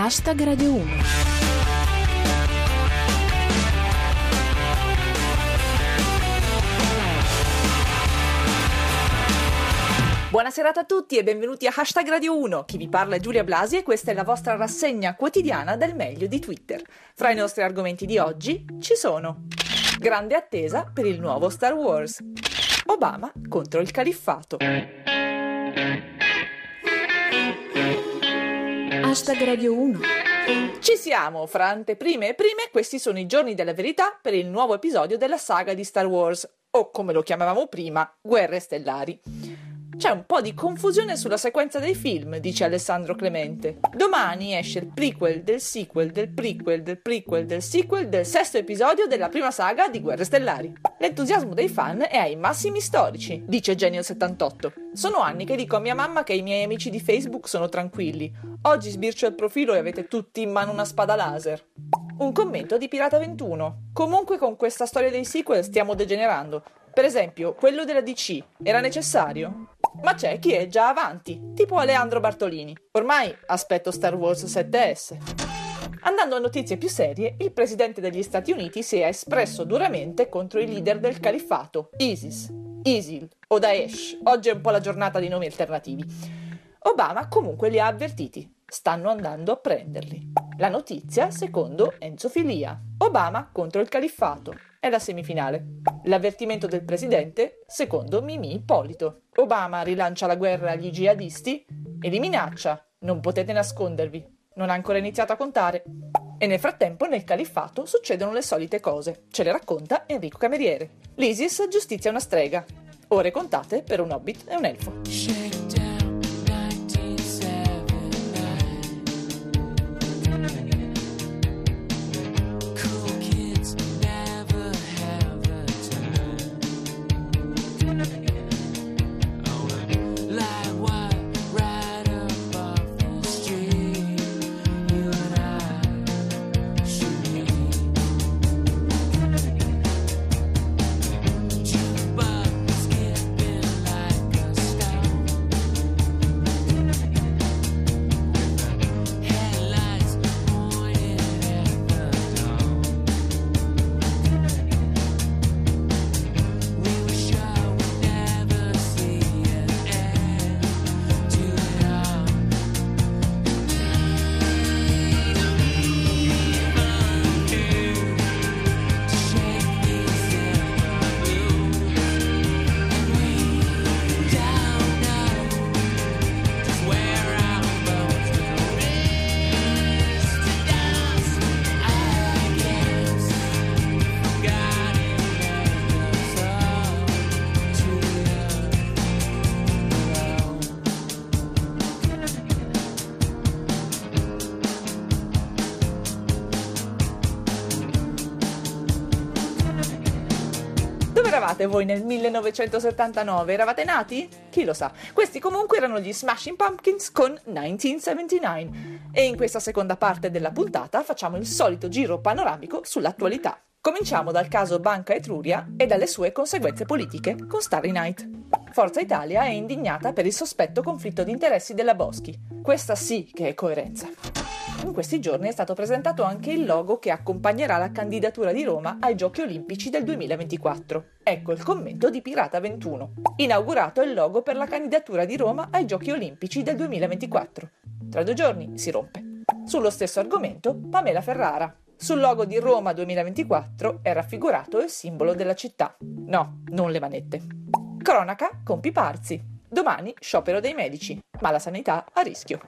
Hashtag Radio 1. Buona serata a tutti e benvenuti a Hashtag Radio 1. Chi vi parla è Giulia Blasi e questa è la vostra rassegna quotidiana del meglio di Twitter. Fra i nostri argomenti di oggi ci sono grande attesa per il nuovo Star Wars, Obama contro il califfato. Hashtag Radio 1. Ci siamo, fra anteprime e prime, questi sono i giorni della verità per il nuovo episodio della saga di Star Wars, o come lo chiamavamo prima, Guerre Stellari. C'è un po' di confusione sulla sequenza dei film, dice Alessandro Clemente. Domani esce il prequel del sequel del prequel del prequel del sequel del sesto episodio della prima saga di Guerre Stellari. L'entusiasmo dei fan è ai massimi storici, dice Genio78. Sono anni che dico a mia mamma che i miei amici di Facebook sono tranquilli. Oggi sbircio il profilo e avete tutti in mano una spada laser. Un commento di Pirata 21. Comunque con questa storia dei sequel stiamo degenerando. Per esempio, quello della DC era necessario? Ma c'è chi è già avanti, tipo Aleandro Bartolini. Ormai aspetto Star Wars 7S. Andando a notizie più serie, il presidente degli Stati Uniti si è espresso duramente contro i leader del califfato, ISIS, ISIL o Daesh. Oggi è un po' la giornata di nomi alternativi. Obama comunque li ha avvertiti. Stanno andando a prenderli. La notizia, secondo Enzo Filia. Obama contro il califfato. È la semifinale. L'avvertimento del presidente, secondo Mimì Ippolito. Obama rilancia la guerra agli jihadisti e li minaccia. Non potete nascondervi. Non ha ancora iniziato a contare. E nel frattempo nel califfato succedono le solite cose. Ce le racconta Enrico Cameriere. L'ISIS giustizia una strega. Ore contate per un hobbit e un elfo. Eravate voi nel 1979? Eravate nati? Chi lo sa. Questi comunque erano gli Smashing Pumpkins con 1979. E in questa seconda parte della puntata facciamo il solito giro panoramico sull'attualità. Cominciamo dal caso Banca Etruria e dalle sue conseguenze politiche con Starry Night. Forza Italia è indignata per il sospetto conflitto di interessi della Boschi. Questa sì che è coerenza. In questi giorni è stato presentato anche il logo che accompagnerà la candidatura di Roma ai Giochi Olimpici del 2024. Ecco il commento di Pirata 21. Inaugurato il logo per la candidatura di Roma ai Giochi Olimpici del 2024. Tra due giorni si rompe. Sullo stesso argomento, Pamela Ferrara. Sul logo di Roma 2024 è raffigurato il simbolo della città. No, non le manette. Cronaca con Piparzi. Domani sciopero dei medici, ma la sanità a rischio.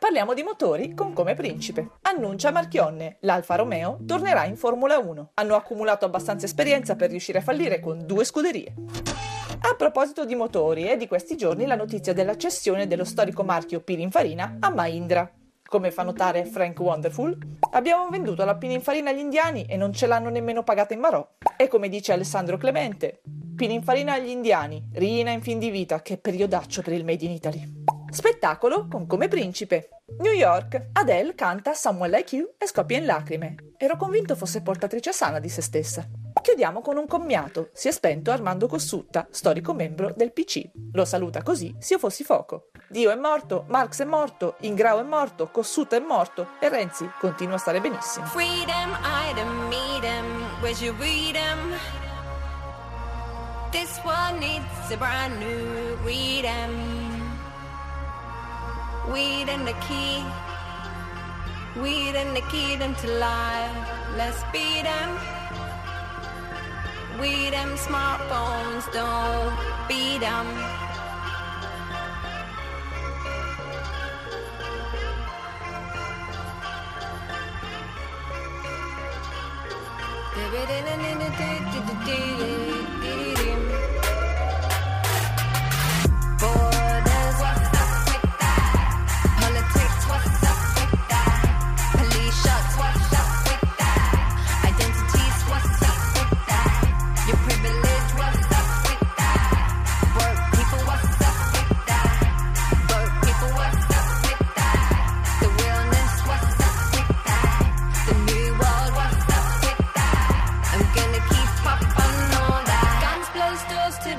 Parliamo di motori con come principe. Annuncia Marchionne, l'Alfa Romeo tornerà in Formula 1. Hanno accumulato abbastanza esperienza per riuscire a fallire con due scuderie. A proposito di motori, è di questi giorni la notizia della cessione dello storico marchio Pininfarina a Mahindra. Come fa notare Frank Wonderful, abbiamo venduto la Pininfarina agli indiani e non ce l'hanno nemmeno pagata in Marò. E come dice Alessandro Clemente, Pininfarina agli indiani, Rina in fin di vita, che periodaccio per il Made in Italy. Spettacolo con come principe. New York. Adele canta Someone Like You e scoppia in lacrime. Ero convinto fosse portatrice sana di se stessa. Chiudiamo con un commiato. Si è spento Armando Cossutta, storico membro del PC. Lo saluta così se io fossi fuoco. Dio è morto, Marx è morto, Ingrao è morto, Kossuth è morto e Renzi continua a stare benissimo. Freedom, item, him, where's your freedom? This one needs a brand new freedom. Weed and the key, weed and the key them to life. Let's beat them. We them smartphones, don't beat them. Borders,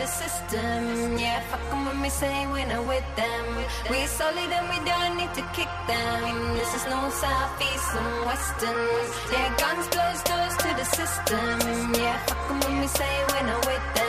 the system. Yeah, fuck 'em when we say we're not with them. We're solid and we don't need to kick them. This is no southeast and western. Yeah, guns close doors to the system. Yeah, fuck 'em when we say we're not with them.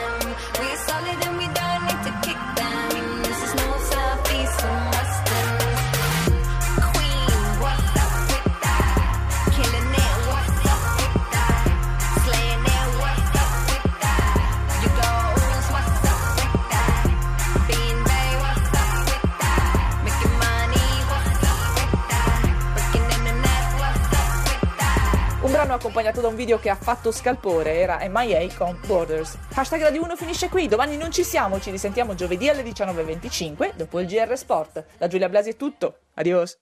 Brano accompagnato da un video che ha fatto scalpore era MIA con Borders. Hashtag Radio 1 finisce qui, domani non ci siamo, ci risentiamo giovedì alle 19.25 dopo il GR Sport. Da Giulia Blasi è tutto, adios!